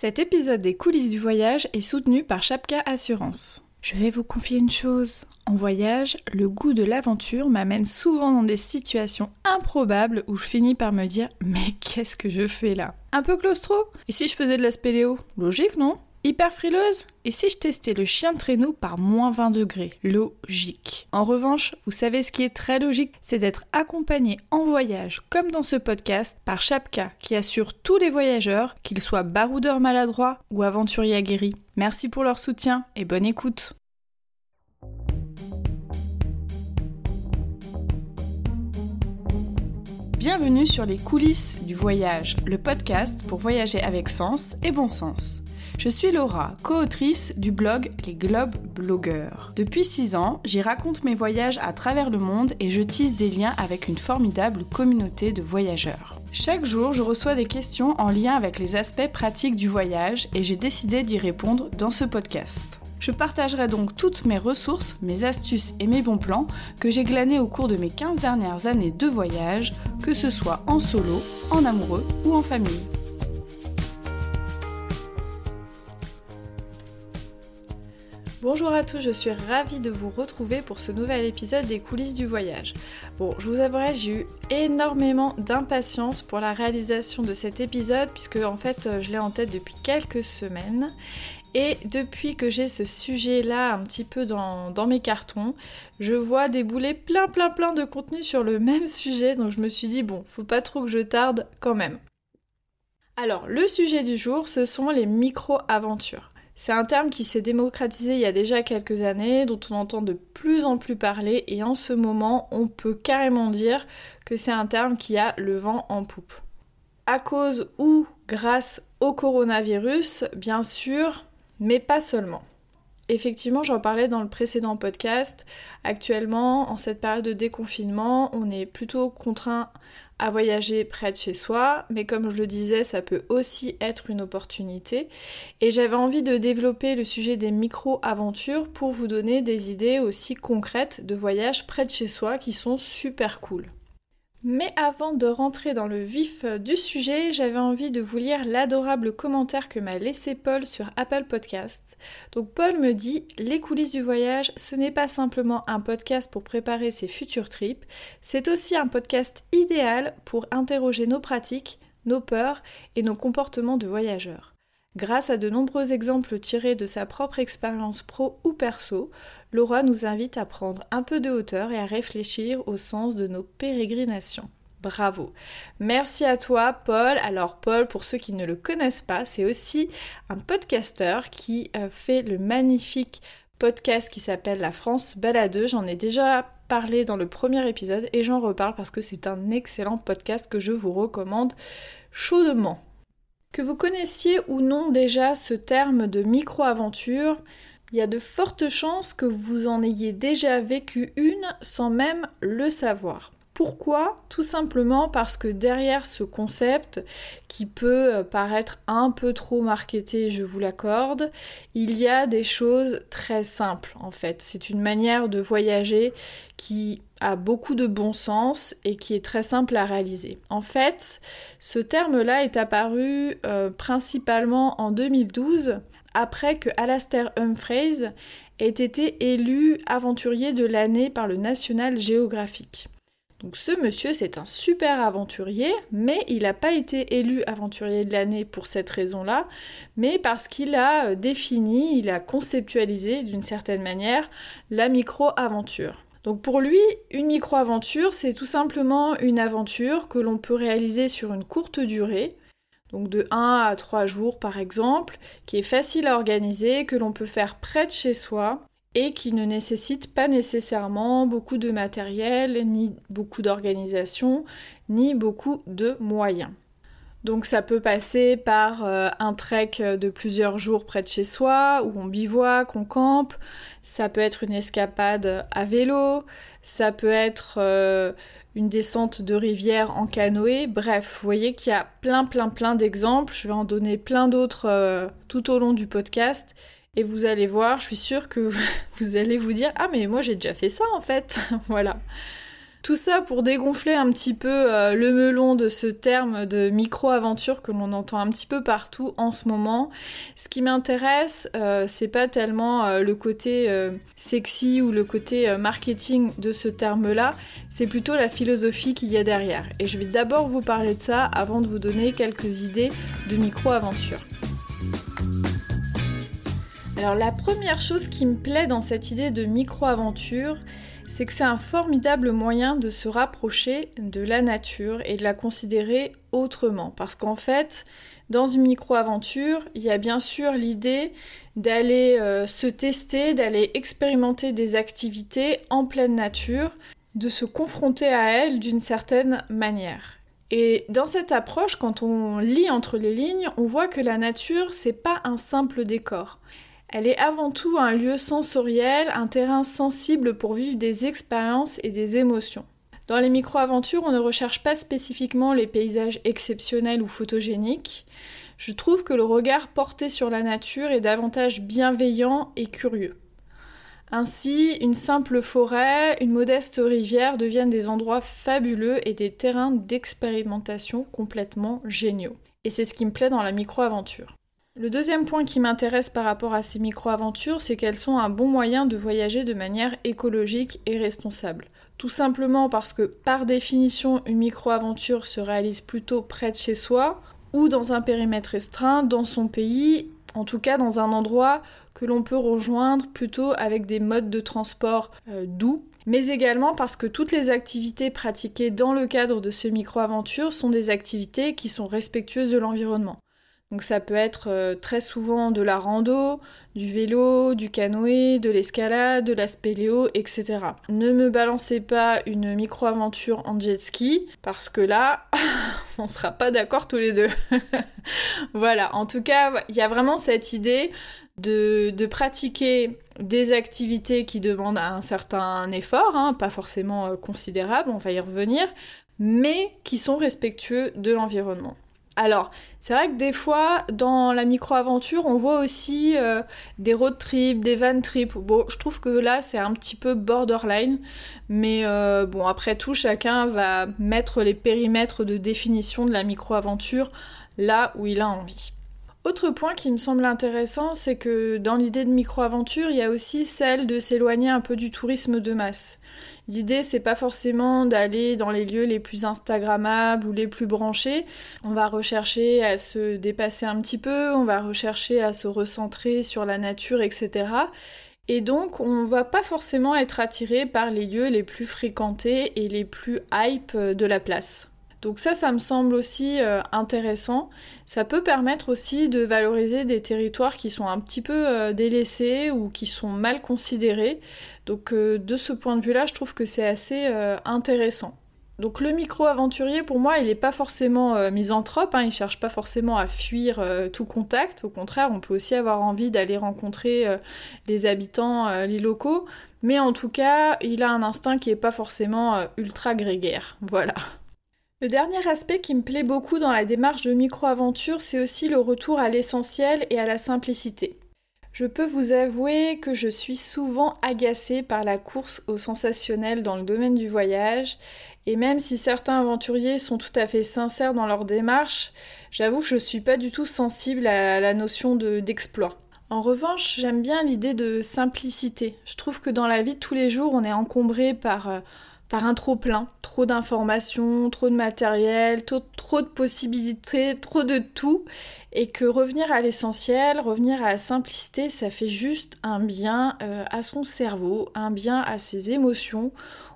Cet épisode des coulisses du voyage est soutenu par Chapka Assurance. Je vais vous confier une chose. En voyage, le goût de l'aventure m'amène souvent dans des situations improbables où je finis par me dire Mais qu'est-ce que je fais là? Un peu claustro? Et si je faisais de la spéléo? Logique, non? Hyper frileuse Et si je testais le chien de traîneau par moins 20 degrés? Logique. En revanche, vous savez ce qui est très logique, c'est d'être accompagné en voyage, comme dans ce podcast, par Chapka, qui assure tous les voyageurs, qu'ils soient baroudeurs maladroits ou aventuriers aguerris. Merci pour leur soutien et bonne écoute. Bienvenue sur les coulisses du voyage, le podcast pour voyager avec sens et bon sens. Je suis Laura, co-autrice du blog Les Globes Blogueurs. Depuis 6 ans, j'y raconte mes voyages à travers le monde et je tisse des liens avec une formidable communauté de voyageurs. Chaque jour, je reçois des questions en lien avec les aspects pratiques du voyage et j'ai décidé d'y répondre dans ce podcast. Je partagerai donc toutes mes ressources, mes astuces et mes bons plans que j'ai glanés au cours de mes 15 dernières années de voyage, que ce soit en solo, en amoureux ou en famille. Bonjour à tous, je suis ravie de vous retrouver pour ce nouvel épisode des coulisses du voyage. Bon, je vous avouerai, j'ai eu énormément d'impatience pour la réalisation de cet épisode puisque en fait je l'ai en tête depuis quelques semaines et depuis que j'ai ce sujet-là un petit peu dans, dans, mes cartons, je vois débouler plein plein plein de contenu sur le même sujet, donc je me suis dit bon, faut pas trop que je tarde quand même. Alors, le sujet du jour, ce sont les micro-aventures. C'est un terme qui s'est démocratisé il y a déjà quelques années, dont on entend de plus en plus parler, et en ce moment, on peut carrément dire que c'est un terme qui a le vent en poupe. À cause ou grâce au coronavirus, bien sûr, mais pas seulement. Effectivement, j'en parlais dans le précédent podcast. Actuellement, en cette période de déconfinement, on est plutôt contraint à voyager près de chez soi, mais comme je le disais, ça peut aussi être une opportunité. Et j'avais envie de développer le sujet des micro-aventures pour vous donner des idées aussi concrètes de voyages près de chez soi qui sont super cool. Mais avant de rentrer dans le vif du sujet, j'avais envie de vous lire l'adorable commentaire que m'a laissé Paul sur Apple Podcast. Donc Paul me dit Les coulisses du voyage, ce n'est pas simplement un podcast pour préparer ses futurs trips, c'est aussi un podcast idéal pour interroger nos pratiques, nos peurs et nos comportements de voyageurs. Grâce à de nombreux exemples tirés de sa propre expérience pro ou perso, Laura nous invite à prendre un peu de hauteur et à réfléchir au sens de nos pérégrinations. Bravo. Merci à toi, Paul. Alors, Paul, pour ceux qui ne le connaissent pas, c'est aussi un podcasteur qui euh, fait le magnifique podcast qui s'appelle La France baladeuse. J'en ai déjà parlé dans le premier épisode et j'en reparle parce que c'est un excellent podcast que je vous recommande chaudement. Que vous connaissiez ou non déjà ce terme de micro-aventure, il y a de fortes chances que vous en ayez déjà vécu une sans même le savoir. Pourquoi? Tout simplement parce que derrière ce concept, qui peut euh, paraître un peu trop marketé, je vous l'accorde, il y a des choses très simples en fait. C'est une manière de voyager qui a beaucoup de bon sens et qui est très simple à réaliser. En fait, ce terme-là est apparu euh, principalement en 2012 après que Alastair Humphreys ait été élu aventurier de l'année par le National Geographic. Donc ce monsieur, c'est un super aventurier, mais il n'a pas été élu aventurier de l'année pour cette raison-là, mais parce qu'il a euh, défini, il a conceptualisé d'une certaine manière la micro-aventure. Donc pour lui, une micro-aventure, c'est tout simplement une aventure que l'on peut réaliser sur une courte durée, donc de 1 à 3 jours par exemple, qui est facile à organiser, que l'on peut faire près de chez soi, et qui ne nécessite pas nécessairement beaucoup de matériel, ni beaucoup d'organisation, ni beaucoup de moyens. Donc ça peut passer par euh, un trek de plusieurs jours près de chez soi, où on bivouac, on campe, ça peut être une escapade à vélo, ça peut être euh, une descente de rivière en canoë, bref, vous voyez qu'il y a plein plein plein d'exemples, je vais en donner plein d'autres euh, tout au long du podcast, et vous allez voir, je suis sûre que vous allez vous dire Ah, mais moi j'ai déjà fait ça en fait. voilà. Tout ça pour dégonfler un petit peu euh, le melon de ce terme de micro-aventure que l'on entend un petit peu partout en ce moment. Ce qui m'intéresse, euh, c'est pas tellement euh, le côté sexy ou le côté marketing de ce terme-là, c'est plutôt la philosophie qu'il y a derrière. Et je vais d'abord vous parler de ça avant de vous donner quelques idées de micro-aventure. Alors la première chose qui me plaît dans cette idée de micro-aventure, c'est que c'est un formidable moyen de se rapprocher de la nature et de la considérer autrement. Parce qu'en fait, dans une micro-aventure, il y a bien sûr l'idée d'aller euh, se tester, d'aller expérimenter des activités en pleine nature, de se confronter à elles d'une certaine manière. Et dans cette approche, quand on lit entre les lignes, on voit que la nature, c'est pas un simple décor. Elle est avant tout un lieu sensoriel, un terrain sensible pour vivre des expériences et des émotions. Dans les micro-aventures, on ne recherche pas spécifiquement les paysages exceptionnels ou photogéniques. Je trouve que le regard porté sur la nature est davantage bienveillant et curieux. Ainsi, une simple forêt, une modeste rivière deviennent des endroits fabuleux et des terrains d'expérimentation complètement géniaux. Et c'est ce qui me plaît dans la micro-aventure. Le deuxième point qui m'intéresse par rapport à ces micro-aventures, c'est qu'elles sont un bon moyen de voyager de manière écologique et responsable. Tout simplement parce que par définition, une micro-aventure se réalise plutôt près de chez soi ou dans un périmètre restreint, dans son pays, en tout cas dans un endroit que l'on peut rejoindre plutôt avec des modes de transport euh, doux mais également parce que toutes les activités pratiquées dans le cadre de ce micro-aventure sont des activités qui sont respectueuses de l'environnement. Donc ça peut être euh, très souvent de la rando, du vélo, du canoë, de l'escalade, de la spéléo, etc. Ne me balancez pas une micro-aventure en jet ski, parce que là, on sera pas d'accord tous les deux. voilà, en tout cas, il y a vraiment cette idée de, pratiquer des activités qui demandent un certain effort, hein, pas forcément euh, considérable, on va y revenir, mais qui sont respectueux de l'environnement. Alors, c'est vrai que des fois, dans la micro-aventure, on voit aussi euh, des road trips, des van trips. Bon, je trouve que là, c'est un petit peu borderline. Mais euh, bon, après tout, chacun va mettre les périmètres de définition de la micro-aventure là où il a envie. Autre point qui me semble intéressant, c'est que dans l'idée de micro-aventure, il y a aussi celle de s'éloigner un peu du tourisme de masse. L'idée, c'est pas forcément d'aller dans les lieux les plus instagrammables ou les plus branchés. On va rechercher à se dépasser un petit peu, on va rechercher à se recentrer sur la nature, etc. Et donc, on va pas forcément être attiré par les lieux les plus fréquentés et les plus hype de la place. Donc ça, ça me semble aussi euh, intéressant. Ça peut permettre aussi de valoriser des territoires qui sont un petit peu euh, délaissés ou qui sont mal considérés. Donc euh, de ce point de vue-là, je trouve que c'est assez intéressant. Donc le micro-aventurier, pour moi, il n'est pas forcément misanthrope, hein, il cherche pas forcément à fuir tout contact. Au contraire, on peut aussi avoir envie d'aller rencontrer les habitants, les locaux. Mais en tout cas, il a un instinct qui n'est pas forcément ultra grégaire. Voilà. Le dernier aspect qui me plaît beaucoup dans la démarche de micro-aventure, c'est aussi le retour à l'essentiel et à la simplicité. Je peux vous avouer que je suis souvent agacée par la course au sensationnel dans le domaine du voyage, et même si certains aventuriers sont tout à fait sincères dans leur démarche, j'avoue que je suis pas du tout sensible à la notion d'exploit. en revanche, j'aime bien l'idée de simplicité. Je trouve que dans la vie de tous les jours, on est encombré par euh, par un trop plein, trop d'informations, trop de matériel, trop, de possibilités, trop de tout, et que revenir à l'essentiel, revenir à la simplicité, ça fait juste un bien euh, à son cerveau, un bien à ses émotions.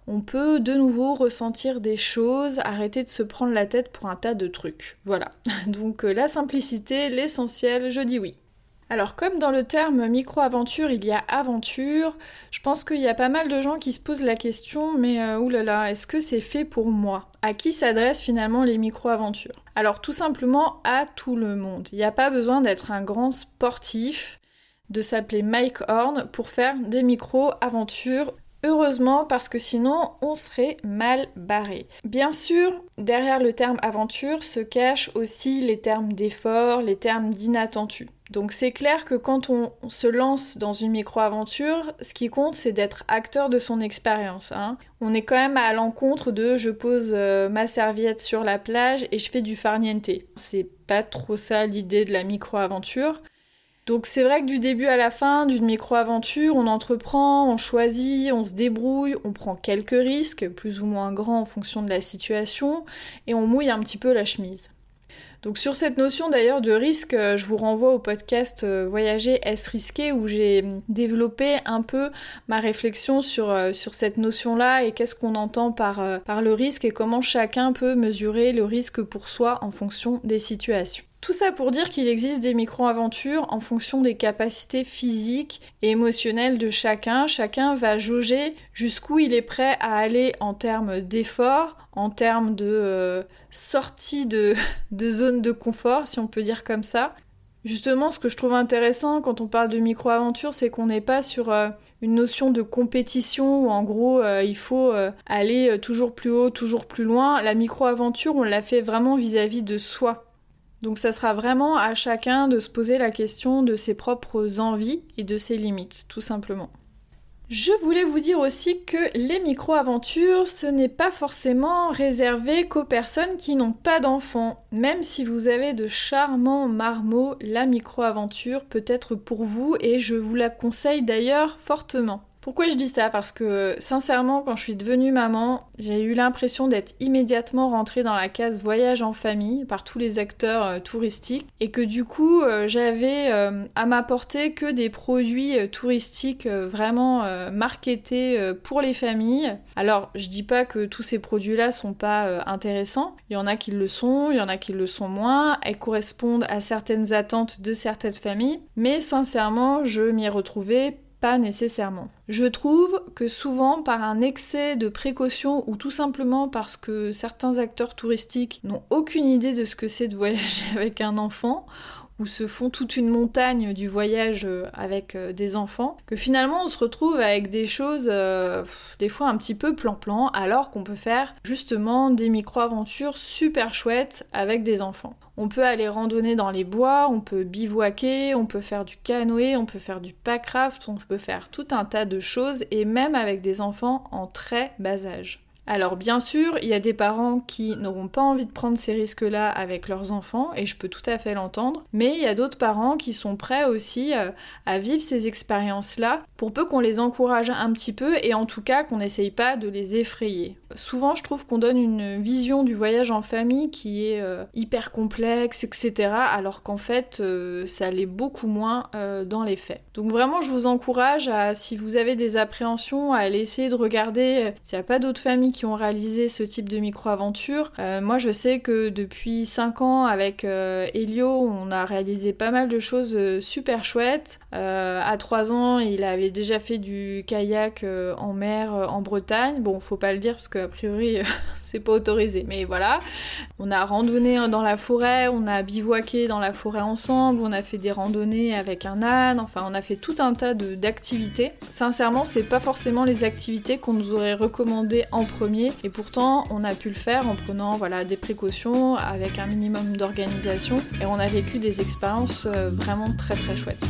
On peut de nouveau ressentir des choses, arrêter de se prendre la tête pour un tas de trucs. Voilà. Donc euh, la simplicité, l'essentiel, je dis oui. Alors comme dans le terme micro-aventure, il y a aventure, je pense qu'il y a pas mal de gens qui se posent la question, mais euh, oulala, est-ce que c'est fait pour moi? À qui s'adressent finalement les micro-aventures? Alors tout simplement à tout le monde. Il n'y a pas besoin d'être un grand sportif, de s'appeler Mike Horn pour faire des micro-aventures Heureusement parce que sinon on serait mal barré. Bien sûr, derrière le terme aventure se cachent aussi les termes d'effort, les termes d'inattendu. Donc c'est clair que quand on se lance dans une micro-aventure, ce qui compte c'est d'être acteur de son expérience. Hein. On est quand même à l'encontre de je pose euh, ma serviette sur la plage et je fais du farniente. C'est pas trop ça l'idée de la micro-aventure. Donc c'est vrai que du début à la fin d'une micro-aventure, on entreprend, on choisit, on se débrouille, on prend quelques risques, plus ou moins grands en fonction de la situation, et on mouille un petit peu la chemise. Donc sur cette notion d'ailleurs de risque, euh, je vous renvoie au podcast euh, Voyager est risqué où j'ai développé un peu ma réflexion sur, euh, sur cette notion-là et qu'est-ce qu'on entend par, par le risque et comment chacun peut mesurer le risque pour soi en fonction des situations. Tout ça pour dire qu'il existe des micro-aventures en fonction des capacités physiques et émotionnelles de chacun. Chacun va jauger jusqu'où il est prêt à aller en termes d'effort, en termes de euh, sortie de, zone de confort, si on peut dire comme ça. Justement, ce que je trouve intéressant quand on parle de micro-aventure, c'est qu'on n'est pas sur euh, une notion de compétition où en gros euh, il faut aller toujours plus haut, toujours plus loin. La micro-aventure, on l'a fait vraiment vis à -vis de soi. Donc ça sera vraiment à chacun de se poser la question de ses propres envies et de ses limites, tout simplement. Je voulais vous dire aussi que les micro-aventures, ce n'est pas forcément réservé qu'aux personnes qui n'ont pas d'enfants. Même si vous avez de charmants marmots, la micro-aventure peut être pour vous et je vous la conseille d'ailleurs fortement. Pourquoi je dis ça? Parce que sincèrement, quand je suis devenue maman, j'ai eu l'impression d'être immédiatement rentrée dans la case voyage en famille par tous les acteurs euh, touristiques et que du coup, euh, j'avais euh, à m'apporter que des produits touristiques vraiment marketés pour les familles. Alors, je dis pas que tous ces produits-là sont pas intéressants. Il y en a qui le sont, il y en a qui le sont moins. Elles correspondent à certaines attentes de certaines familles, mais sincèrement, je m'y ai retrouvée pas nécessairement. Je trouve que souvent par un excès de précaution ou tout simplement parce que certains acteurs touristiques n'ont aucune idée de ce que c'est de voyager avec un enfant se font toute une montagne du voyage euh, avec euh, des enfants, que finalement on se retrouve avec des choses euh, des fois un petit peu plan-plan, alors qu'on peut faire justement des micro-aventures super chouettes avec des enfants. On peut aller randonner dans les bois, on peut bivouaquer, on peut faire du canoë, on peut faire du packraft, on peut faire tout un tas de choses et même avec des enfants en très bas âge. Alors bien sûr, il y a des parents qui n'auront pas envie de prendre ces risques-là avec leurs enfants, et je peux tout à fait l'entendre, mais il y a d'autres parents qui sont prêts aussi euh, à vivre ces expériences-là, pour peu qu'on les encourage un petit peu, et en tout cas qu'on n'essaye pas de les effrayer. Souvent, je trouve qu'on donne une vision du voyage en famille qui est euh, hyper complexe, etc., alors qu'en fait, euh, ça l'est beaucoup moins dans les faits. Donc vraiment, je vous encourage à, si vous avez des appréhensions, à aller essayer de regarder s'il n'y a pas d'autres familles qui ont réalisé ce type de micro-aventure. Euh, moi, je sais que depuis 5 ans, avec euh, Elio, on a réalisé pas mal de choses euh, super chouettes. à 3 ans, il avait déjà fait du kayak en mer en Bretagne. Bon, faut pas le dire parce qu'a priori, c'est pas autorisé. Mais voilà. On a randonné dans la forêt, on a bivouaqué dans la forêt ensemble, on a fait des randonnées avec un âne. Enfin, on a fait tout un tas d'activités. Sincèrement, c'est pas forcément les activités qu'on nous aurait recommandées en premier et pourtant on a pu le faire en prenant voilà, des précautions avec un minimum d'organisation et on a vécu des expériences euh, vraiment très très chouettes.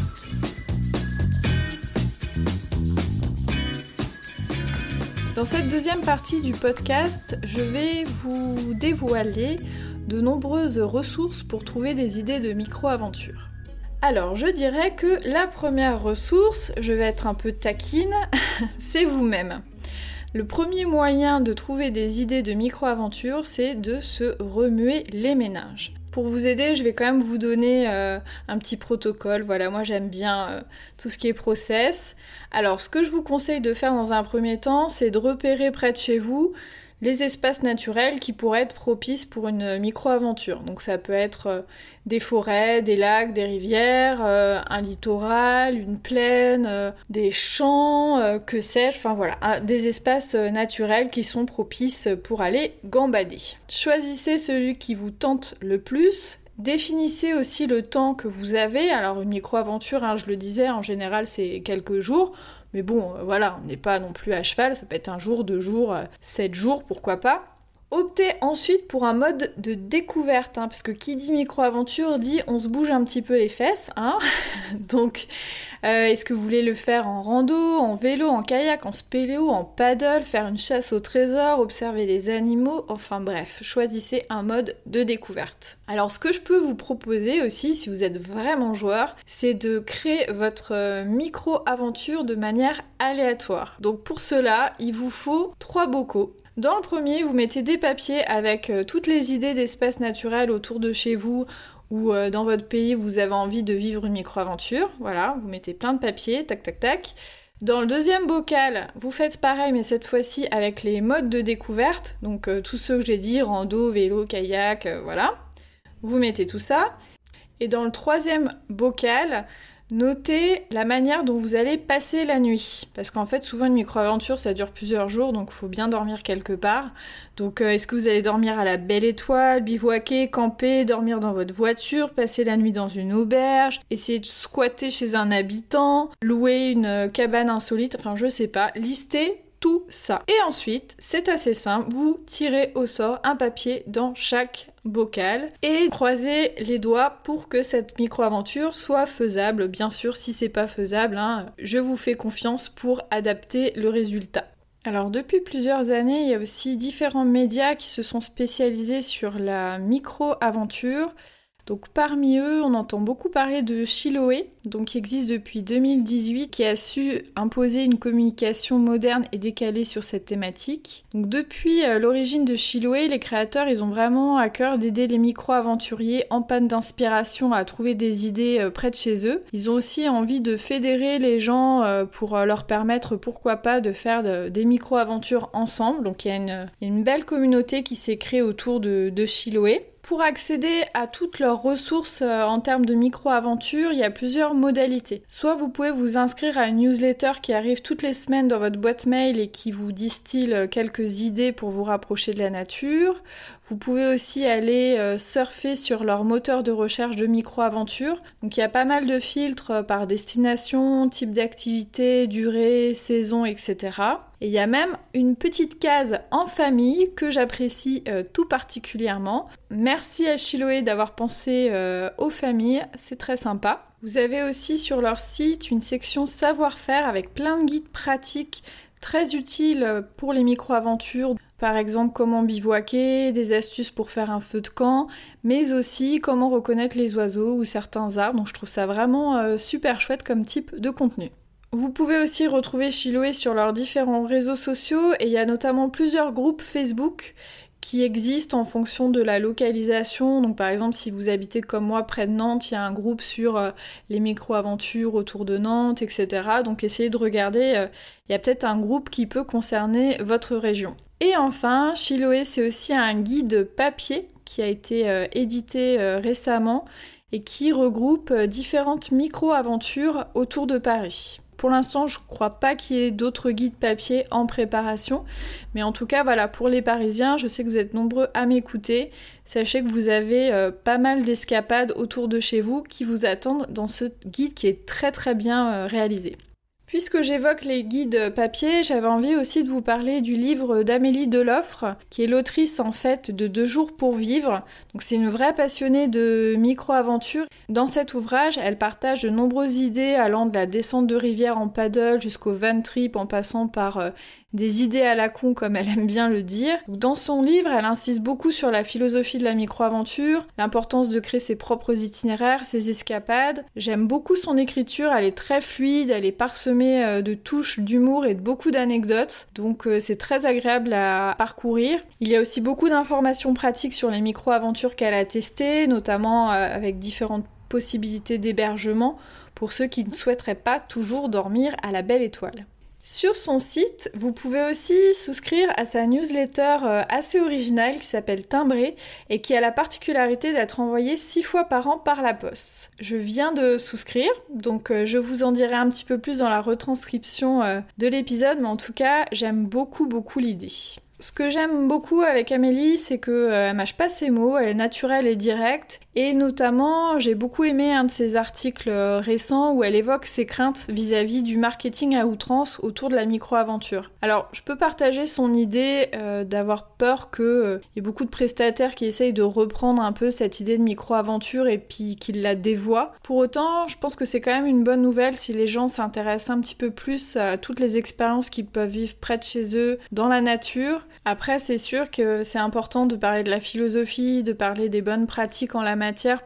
Dans cette deuxième partie du podcast, je vais vous dévoiler de nombreuses ressources pour trouver des idées de micro-aventures. Alors, je dirais que la première ressource, je vais être un peu taquine, c'est vous-même. Le premier moyen de trouver des idées de micro-aventure, c'est de se remuer les méninges. Pour vous aider, je vais quand même vous donner euh, un petit protocole. Voilà, moi j'aime bien euh, tout ce qui est process. Alors, ce que je vous conseille de faire dans un premier temps, c'est de repérer près de chez vous les espaces naturels qui pourraient être propices pour une micro-aventure. Donc ça peut être euh, des forêts, des lacs, des rivières, euh, un littoral, une plaine, euh, des champs, que sais-je, enfin voilà, des espaces naturels qui sont propices pour aller gambader. Choisissez celui qui vous tente le plus Définissez aussi le temps que vous avez. Alors une micro-aventure, hein, je le disais, en général c'est quelques jours. Mais bon, euh, voilà, on n'est pas non plus à cheval, ça peut être un jour, deux jours, euh, sept jours, pourquoi pas. Optez ensuite pour un mode de découverte, hein, parce que qui dit micro-aventure dit on se bouge un petit peu les fesses, hein Donc, euh, est-ce que vous voulez le faire en rando, en vélo, en kayak, en spéléo, en paddle, faire une chasse au trésor, observer les animaux, enfin bref, choisissez un mode de découverte. Alors, ce que je peux vous proposer aussi, si vous êtes vraiment joueur, c'est de créer votre euh, micro-aventure de manière aléatoire. Donc, pour cela, il vous faut trois bocaux. Dans le premier, vous mettez des papiers avec euh, toutes les idées d'espaces naturels autour de chez vous ou euh, dans votre pays vous avez envie de vivre une micro-aventure. Voilà, vous mettez plein de papiers, tac tac tac. Dans le deuxième bocal, vous faites pareil, mais cette fois-ci avec les modes de découverte, donc euh, tous ceux que j'ai dit, rando, vélo, kayak, voilà. Vous mettez tout ça. Et dans le troisième bocal, Notez la manière dont vous allez passer la nuit. Parce qu'en fait, souvent, une micro-aventure, ça dure plusieurs jours, donc il faut bien dormir quelque part. Donc, euh, est-ce que vous allez dormir à la belle étoile, bivouaquer, camper, dormir dans votre voiture, passer la nuit dans une auberge, essayer de squatter chez un habitant, louer une euh, cabane insolite, enfin, je sais pas. Listez tout ça. Et ensuite, c'est assez simple, vous tirez au sort un papier dans chaque bocal et croisez les doigts pour que cette micro-aventure soit faisable. Bien sûr, si c'est pas faisable, hein, je vous fais confiance pour adapter le résultat. Alors depuis plusieurs années, il y a aussi différents médias qui se sont spécialisés sur la micro-aventure. Donc parmi eux, on entend beaucoup parler de Chiloé, donc qui existe depuis 2018, qui a su imposer une communication moderne et décalée sur cette thématique. Donc depuis euh, l'origine de Chiloé, les créateurs, ils ont vraiment à cœur d'aider les micro-aventuriers en panne d'inspiration à trouver des idées euh, près de chez eux. Ils ont aussi envie de fédérer les gens euh, pour leur permettre, pourquoi pas, de faire des micro-aventures ensemble. Donc il y a une, belle communauté qui s'est créée autour de, de. Pour accéder à toutes leurs ressources euh, en termes de micro-aventures, il y a plusieurs modalités. Soit vous pouvez vous inscrire à une newsletter qui arrive toutes les semaines dans votre boîte mail et qui vous distille euh, quelques idées pour vous rapprocher de la nature. Vous pouvez aussi aller euh, surfer sur leur moteur de recherche de micro-aventures. Donc il y a pas mal de filtres par destination, type d'activité, durée, saison, etc. Et il y a même une petite case en famille que j'apprécie euh, tout particulièrement. Merci à Chiloé d'avoir pensé euh, aux familles, c'est très sympa. Vous avez aussi sur leur site une section savoir-faire avec plein de guides pratiques très utiles pour les micro-aventures. Par exemple, comment bivouaquer, des astuces pour faire un feu de camp, mais aussi comment reconnaître les oiseaux ou certains arbres. Donc je trouve ça vraiment euh, super chouette comme type de contenu. Vous pouvez aussi retrouver Chiloé sur leurs différents réseaux sociaux et il y a notamment plusieurs groupes Facebook qui existent en fonction de la localisation. Donc par exemple si vous habitez comme moi près de Nantes, il y a un groupe sur euh, les micro-aventures autour de Nantes, etc. Donc essayez de regarder, euh, il y a peut-être un groupe qui peut concerner votre région. Et enfin, Chiloé, c'est aussi un guide papier qui a été euh, édité récemment et qui regroupe différentes micro-aventures autour de Paris. Pour l'instant, je crois pas qu'il y ait d'autres guides papier en préparation. Mais en tout cas, voilà, pour les Parisiens, je sais que vous êtes nombreux à m'écouter. Sachez que vous avez euh, pas mal d'escapades autour de chez vous qui vous attendent dans ce guide qui est très très bien euh, réalisé. Puisque j'évoque les guides papier, j'avais envie aussi de vous parler du livre d'Amélie Deloffre, qui est l'autrice en fait de Deux jours pour vivre. Donc c'est une vraie passionnée de micro-aventure. Dans cet ouvrage, elle partage de nombreuses idées allant de la descente de rivière en paddle jusqu'au van trip en passant par euh, des idées à la con comme elle aime bien le dire. Dans son livre, elle insiste beaucoup sur la philosophie de la micro-aventure, l'importance de créer ses propres itinéraires, ses escapades. J'aime beaucoup son écriture, elle est très fluide, elle est parsemée euh, de touches d'humour et de beaucoup d'anecdotes, donc euh, c'est très agréable à parcourir. Il y a aussi beaucoup d'informations pratiques sur les micro-aventures qu'elle a testées, notamment euh, avec différentes possibilités d'hébergement pour ceux qui ne souhaiteraient pas toujours dormir à la belle étoile. Sur son site, vous pouvez aussi souscrire à sa newsletter euh, assez originale qui s'appelle Timbré et qui a la particularité d'être envoyée six fois par an par la poste. Je viens de souscrire, donc euh, je vous en dirai un petit peu plus dans la retranscription euh, de l'épisode, mais en tout cas, j'aime beaucoup beaucoup l'idée. Ce que j'aime beaucoup avec Amélie, c'est qu'elle mâche pas ses mots, elle est naturelle et directe, Et notamment, j'ai beaucoup aimé un de ses articles euh, récents où elle évoque ses craintes vis-à-vis du marketing à outrance autour de la micro-aventure. Alors, je peux partager son idée euh, d'avoir peur qu'il euh, y ait beaucoup de prestataires qui essayent de reprendre un peu cette idée de micro-aventure et puis qu'ils la dévoient. Pour autant, je pense que c'est quand même une bonne nouvelle si les gens s'intéressent un petit peu plus à toutes les expériences qu'ils peuvent vivre près de chez eux, dans la nature. Après, c'est sûr que c'est important de parler de la philosophie, de parler des bonnes pratiques en la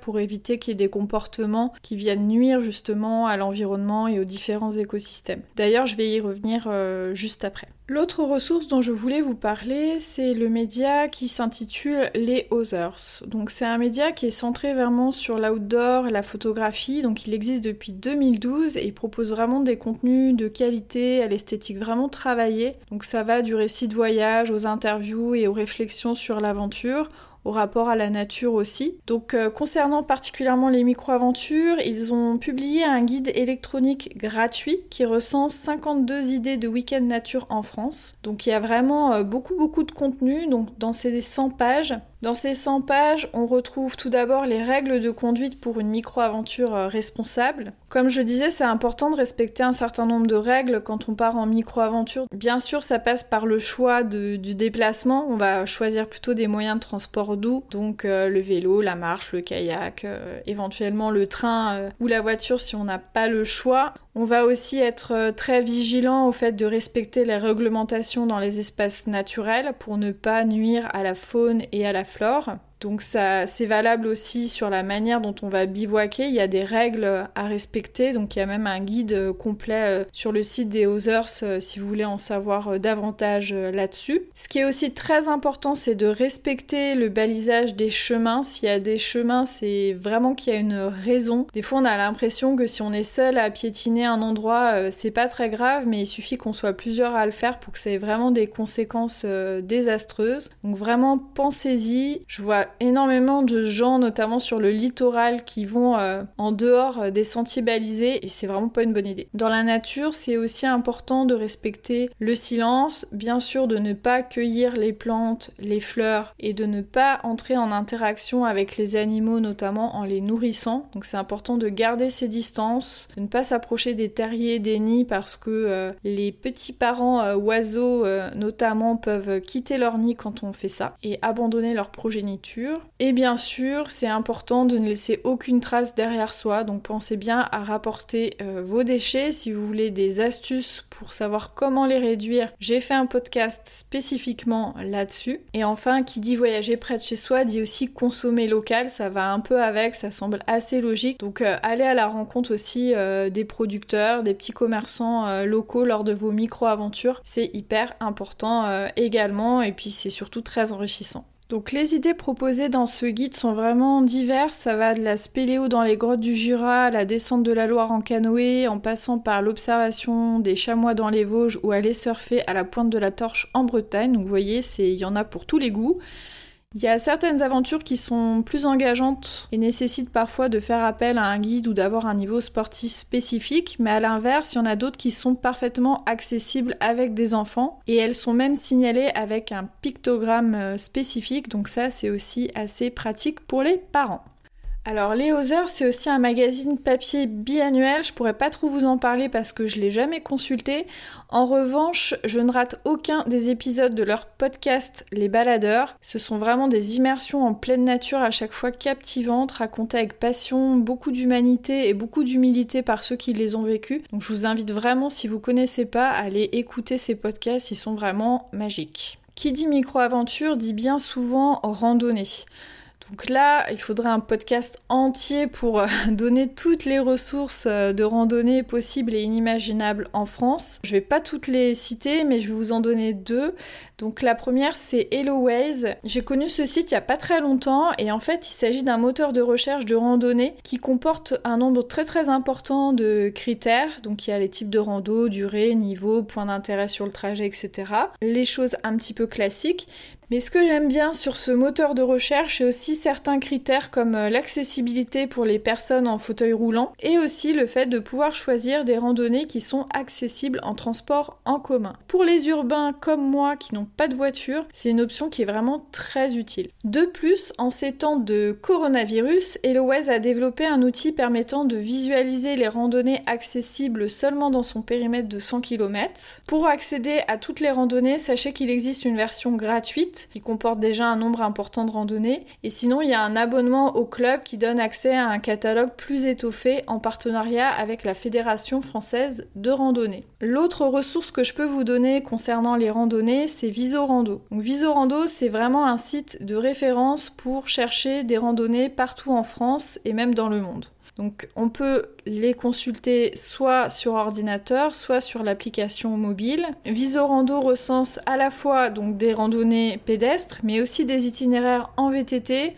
pour éviter qu'il y ait des comportements qui viennent nuire justement à l'environnement et aux différents écosystèmes. D'ailleurs, je vais y revenir euh, juste après. L'autre ressource dont je voulais vous parler, c'est le média qui s'intitule Les Others. Donc c'est un média qui est centré vraiment sur l'outdoor la photographie. Donc il existe depuis 2012 et il propose vraiment des contenus de qualité à l'esthétique vraiment travaillée. Donc ça va du récit de voyage aux interviews et aux réflexions sur l'aventure au rapport à la nature aussi. Donc euh, concernant particulièrement les micro-aventures, ils ont publié un guide électronique gratuit qui recense 52 idées de week-end nature en France. Donc il y a vraiment euh, beaucoup beaucoup de contenu donc dans ces 100 pages dans ces 100 pages, on retrouve tout d'abord les règles de conduite pour une micro-aventure euh, responsable. Comme je disais, c'est important de respecter un certain nombre de règles quand on part en micro-aventure. Bien sûr, ça passe par le choix du déplacement. On va choisir plutôt des moyens de transport doux, donc euh, le vélo, la marche, le kayak, euh, éventuellement le train ou la voiture si on n'a pas le choix. On va aussi être très vigilant au fait de respecter les réglementations dans les espaces naturels pour ne pas nuire à la faune et à la flore. Donc ça, c'est valable aussi sur la manière dont on va bivouaquer. Il y a des règles à respecter. Donc il y a même un guide euh, complet euh, sur le site des Others euh, si vous voulez en savoir davantage là-dessus. Ce qui est aussi très important, c'est de respecter le balisage des chemins. S'il y a des chemins, c'est vraiment qu'il y a une raison. Des fois, on a l'impression que si on est seul à piétiner un endroit, c'est pas très grave, mais il suffit qu'on soit plusieurs à le faire pour que ça ait vraiment des conséquences désastreuses. Donc vraiment, pensez-y. Je vois énormément de gens, notamment sur le littoral, qui vont euh, en dehors euh, des sentiers balisés et c'est vraiment pas une bonne idée. Dans la nature, c'est aussi important de respecter le silence, bien sûr de ne pas cueillir les plantes, les fleurs et de ne pas entrer en interaction avec les animaux, notamment en les nourrissant. Donc c'est important de garder ses distances, de ne pas s'approcher des terriers, des nids parce que euh, les petits parents oiseaux notamment peuvent quitter leur nid quand on fait ça et abandonner leur progéniture. Et bien sûr, c'est important de ne laisser aucune trace derrière soi, donc pensez bien à rapporter euh, vos déchets. Si vous voulez des astuces pour savoir comment les réduire, j'ai fait un podcast spécifiquement là-dessus. Et enfin, qui dit voyager près de chez soi dit aussi consommer local, ça va un peu avec, ça semble assez logique. Donc euh, allez à la rencontre aussi euh, des producteurs, des petits commerçants locaux lors de vos micro-aventures, c'est hyper important également et puis c'est surtout très enrichissant. Donc les idées proposées dans ce guide sont vraiment diverses, ça va de la spéléo dans les grottes du Jura, la descente de la Loire en canoë, en passant par l'observation des chamois dans les Vosges ou aller surfer à la pointe de la Torche en Bretagne. Donc vous voyez, il y en a pour tous les goûts. Il y a certaines aventures qui sont plus engageantes et nécessitent parfois de faire appel à un guide ou d'avoir un niveau sportif spécifique, mais à l'inverse, il y en a d'autres qui sont parfaitement accessibles avec des enfants et elles sont même signalées avec un pictogramme euh, spécifique, donc ça c'est aussi assez pratique pour les parents. Alors Les Others, c'est aussi un magazine papier biannuel. Je pourrais pas trop vous en parler parce que je l'ai jamais consulté. En revanche, je ne rate aucun des épisodes de leur podcast Les Baladeurs. Ce sont vraiment des immersions en pleine nature à chaque fois captivantes, racontées avec passion, beaucoup d'humanité et beaucoup d'humilité par ceux qui les ont vécues. Donc je vous invite vraiment, si vous connaissez pas, à aller écouter ces podcasts, ils sont vraiment magiques. Qui dit micro-aventure dit bien souvent randonnée. Donc là, il faudrait un podcast entier pour euh, donner toutes les ressources euh, de randonnée possibles et inimaginables en France. Je vais pas toutes les citer, mais je vais vous en donner deux. Donc la première c'est HelloWays. J'ai connu ce site il y a pas très longtemps et en fait il s'agit d'un moteur de recherche de randonnée qui comporte un nombre très très important de critères. Donc il y a les types de rando, durée, niveau, point d'intérêt sur le trajet, etc. Les choses un petit peu classiques. Mais ce que j'aime bien sur ce moteur de recherche, c'est aussi certains critères comme euh, l'accessibilité pour les personnes en fauteuil roulant et aussi le fait de pouvoir choisir des randonnées qui sont accessibles en transport en commun. Pour les urbains comme moi qui n'ont pas de voiture, c'est une option qui est vraiment très utile. De plus, en ces temps de coronavirus, HelloWays a développé un outil permettant de visualiser les randonnées accessibles seulement dans son périmètre de 100 km. Pour accéder à toutes les randonnées, sachez qu'il existe une version gratuite qui comporte déjà un nombre important de randonnées. Et sinon, il y a un abonnement au club qui donne accès à un catalogue plus étoffé en partenariat avec la Fédération française de randonnée. L'autre ressource que je peux vous donner concernant les randonnées, c'est Visorando. Visorando, c'est vraiment un site de référence pour chercher des randonnées partout en France et même dans le monde. Donc on peut les consulter soit sur ordinateur, soit sur l'application mobile. Visorando recense à la fois donc des randonnées pédestres, mais aussi des itinéraires en VTT,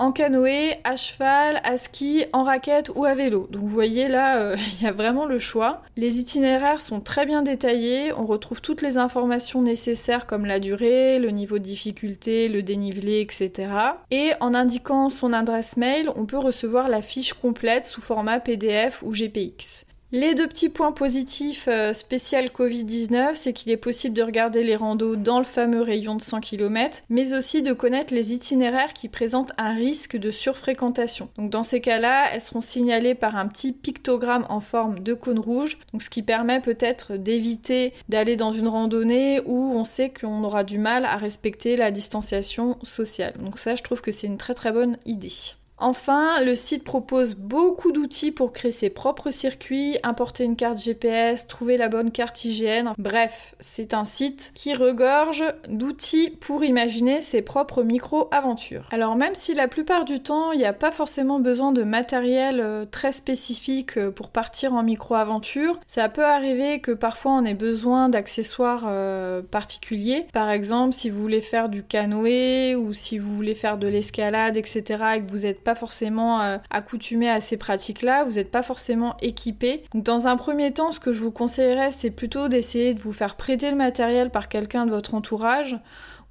en canoë, à cheval, à ski, en raquette ou à vélo. Donc vous voyez là, euh, il y a vraiment le choix. Les itinéraires sont très bien détaillés, on retrouve toutes les informations nécessaires comme la durée, le niveau de difficulté, le dénivelé, etc. Et en indiquant son adresse mail, on peut recevoir la fiche complète sous format PDF ou GPX. Les deux petits points positifs euh, spécial Covid-19, c'est qu'il est possible de regarder les randos dans le fameux rayon de 100 km, mais aussi de connaître les itinéraires qui présentent un risque de surfréquentation. Donc dans ces cas-là, elles seront signalées par un petit pictogramme en forme de cône rouge, ce qui permet peut-être d'éviter d'aller dans une randonnée où on sait qu'on aura du mal à respecter la distanciation sociale. Donc ça, je trouve que c'est une très très bonne idée. Enfin, le site propose beaucoup d'outils pour créer ses propres circuits, importer une carte GPS, trouver la bonne carte IGN. Bref, c'est un site qui regorge d'outils pour imaginer ses propres micro-aventures. Alors même si la plupart du temps, il n'y a pas forcément besoin de matériel euh, très spécifique euh, pour partir en micro-aventure, ça peut arriver que parfois on ait besoin d'accessoires euh, particuliers. Par exemple, si vous voulez faire du canoë ou si vous voulez faire de l'escalade, etc. et que vous n'êtes pas forcément euh, accoutumé à ces pratiques-là, vous n'êtes pas forcément équipé. dans un premier temps, ce que je vous conseillerais, c'est plutôt d'essayer de vous faire prêter le matériel par quelqu'un de votre entourage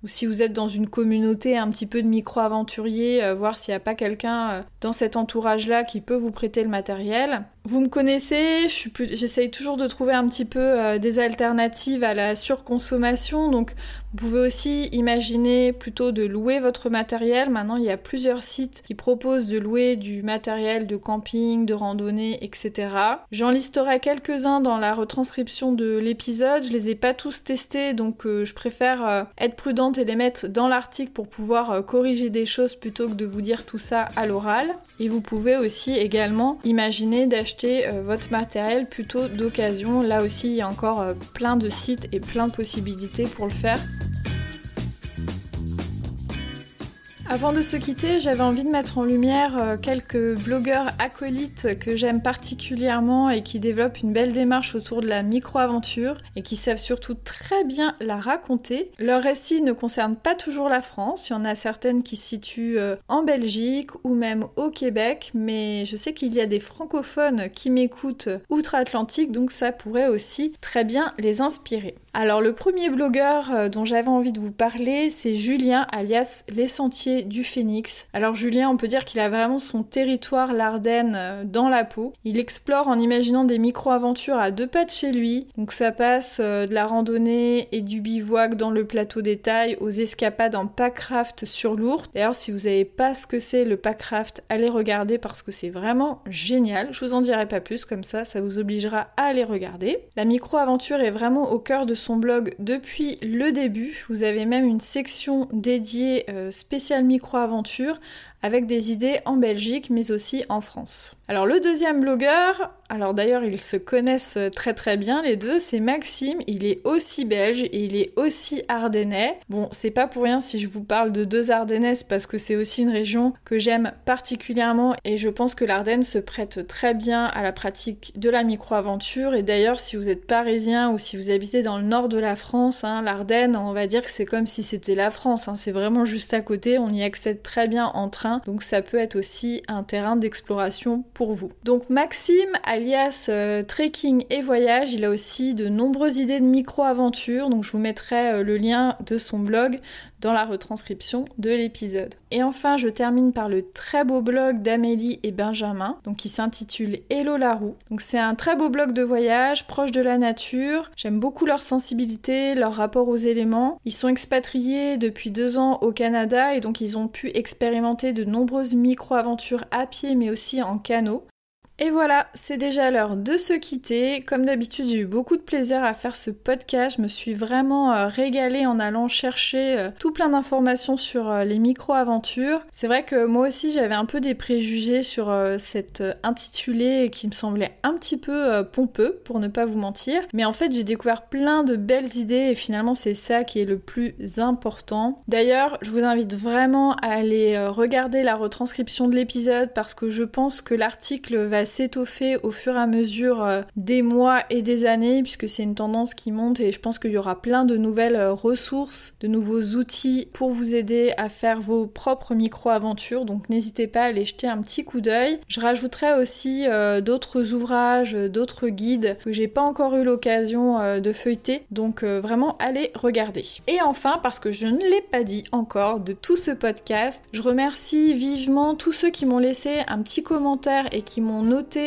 ou si vous êtes dans une communauté un petit peu de micro-aventuriers, euh, voir s'il n'y a pas quelqu'un euh, dans cet entourage-là qui peut vous prêter le matériel. Vous me connaissez, j'essaye toujours de trouver un petit peu euh, des alternatives à la surconsommation. Donc, vous pouvez aussi imaginer plutôt de louer votre matériel. Maintenant, il y a plusieurs sites qui proposent de louer du matériel de camping, de randonnée, etc. J'en listerai quelques-uns dans la retranscription de l'épisode. Je les ai pas tous testés, donc euh, je préfère euh, être prudente et les mettre dans l'article pour pouvoir corriger des choses plutôt que de vous dire tout ça à l'oral. Et vous pouvez aussi également imaginer d'acheter euh, votre matériel plutôt d'occasion. Là aussi, il y a encore euh, plein de sites et plein de possibilités pour le faire. Avant de se quitter, j'avais envie de mettre en lumière euh, quelques blogueurs acolytes que j'aime particulièrement et qui développent une belle démarche autour de la micro-aventure et qui savent surtout très bien la raconter. Leurs récits ne concernent pas toujours la France, il y en a certaines qui se situent euh, en Belgique ou même au Québec, mais je sais qu'il y a des francophones qui m'écoutent outre-Atlantique, donc ça pourrait aussi très bien les inspirer. Alors le premier blogueur euh, dont j'avais envie de vous parler, c'est Julien alias Les Sentiers du Phénix. Alors Julien, on peut dire qu'il a vraiment son territoire l'Ardenne euh, dans la peau. Il explore en imaginant des micro-aventures à deux pas de chez lui. Donc ça passe euh, de la randonnée et du bivouac dans le plateau des tailles aux escapades en packraft sur l'ours. D'ailleurs, si vous savez pas ce que c'est le packraft, allez regarder parce que c'est vraiment génial. Je vous en dirai pas plus comme ça, ça vous obligera à aller regarder. La micro-aventure est vraiment au cœur de son blog depuis le début. Vous avez même une section dédiée euh, spéciale micro-aventure avec des idées en Belgique mais aussi en France. Alors le deuxième blogueur, alors d'ailleurs ils se connaissent très très bien les deux, c'est Maxime, il est aussi belge et il est aussi ardennais. Bon, c'est pas pour rien si je vous parle de deux ardennaises parce que c'est aussi une région que j'aime particulièrement et je pense que l'Ardenne se prête très bien à la pratique de la micro-aventure et d'ailleurs si vous êtes parisien ou si vous habitez dans le nord de la France, hein, l'Ardenne, on va dire que c'est comme si c'était la France, hein. c'est vraiment juste à côté, on y accède très bien en train donc ça peut être aussi un terrain d'exploration vous. Donc Maxime, alias euh, Trekking et Voyage, il a aussi de nombreuses idées de micro-aventures, donc je vous mettrai euh, le lien de son blog dans la retranscription de l'épisode. Et enfin, je termine par le très beau blog d'Amélie et Benjamin, donc qui s'intitule Hello la roue. Donc c'est un très beau blog de voyage, proche de la nature. J'aime beaucoup leur sensibilité, leur rapport aux éléments. Ils sont expatriés depuis deux ans au Canada et donc ils ont pu expérimenter de nombreuses micro-aventures à pied mais aussi en canot. Et voilà, c'est déjà l'heure de se quitter. Comme d'habitude, j'ai eu beaucoup de plaisir à faire ce podcast. Je me suis vraiment euh, régalée en allant chercher euh, tout plein d'informations sur euh, les micro-aventures. C'est vrai que moi aussi, j'avais un peu des préjugés sur cet intitulé qui me semblait un petit peu pompeux, pour ne pas vous mentir. Mais en fait, j'ai découvert plein de belles idées et finalement, c'est ça qui est le plus important. D'ailleurs, je vous invite vraiment à aller regarder la retranscription de l'épisode parce que je pense que l'article va s'étoffer au fur et à mesure euh, des mois et des années, puisque c'est une tendance qui monte et je pense qu'il y aura plein de nouvelles euh, ressources, de nouveaux outils pour vous aider à faire vos propres micro-aventures. Donc n'hésitez pas à aller jeter un petit coup d'œil. Je rajouterai aussi euh, d'autres ouvrages, d'autres guides que j'ai pas encore eu l'occasion de feuilleter. Donc vraiment allez regarder. Et enfin, parce que je ne l'ai pas dit encore de tout ce podcast, je remercie vivement tous ceux qui m'ont laissé un petit commentaire et qui m'ont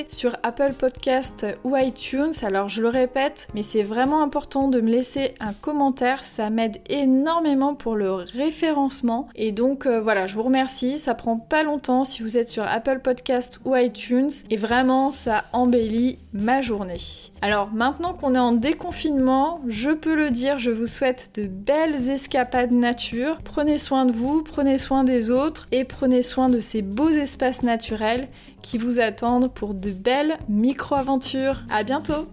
sur Apple Podcast ou iTunes. Alors je le répète, mais c'est vraiment important de me laisser un commentaire, ça m'aide énormément pour le référencement. Et donc euh, voilà, je vous remercie, ça prend pas longtemps si vous êtes sur Apple Podcast ou iTunes et vraiment ça embellit ma journée. Alors maintenant qu'on est en déconfinement, je peux le dire, je vous souhaite de belles escapades nature. Prenez soin de vous, prenez soin des autres et prenez soin de ces beaux espaces naturels qui vous attendent pour de belles micro-aventures. À bientôt!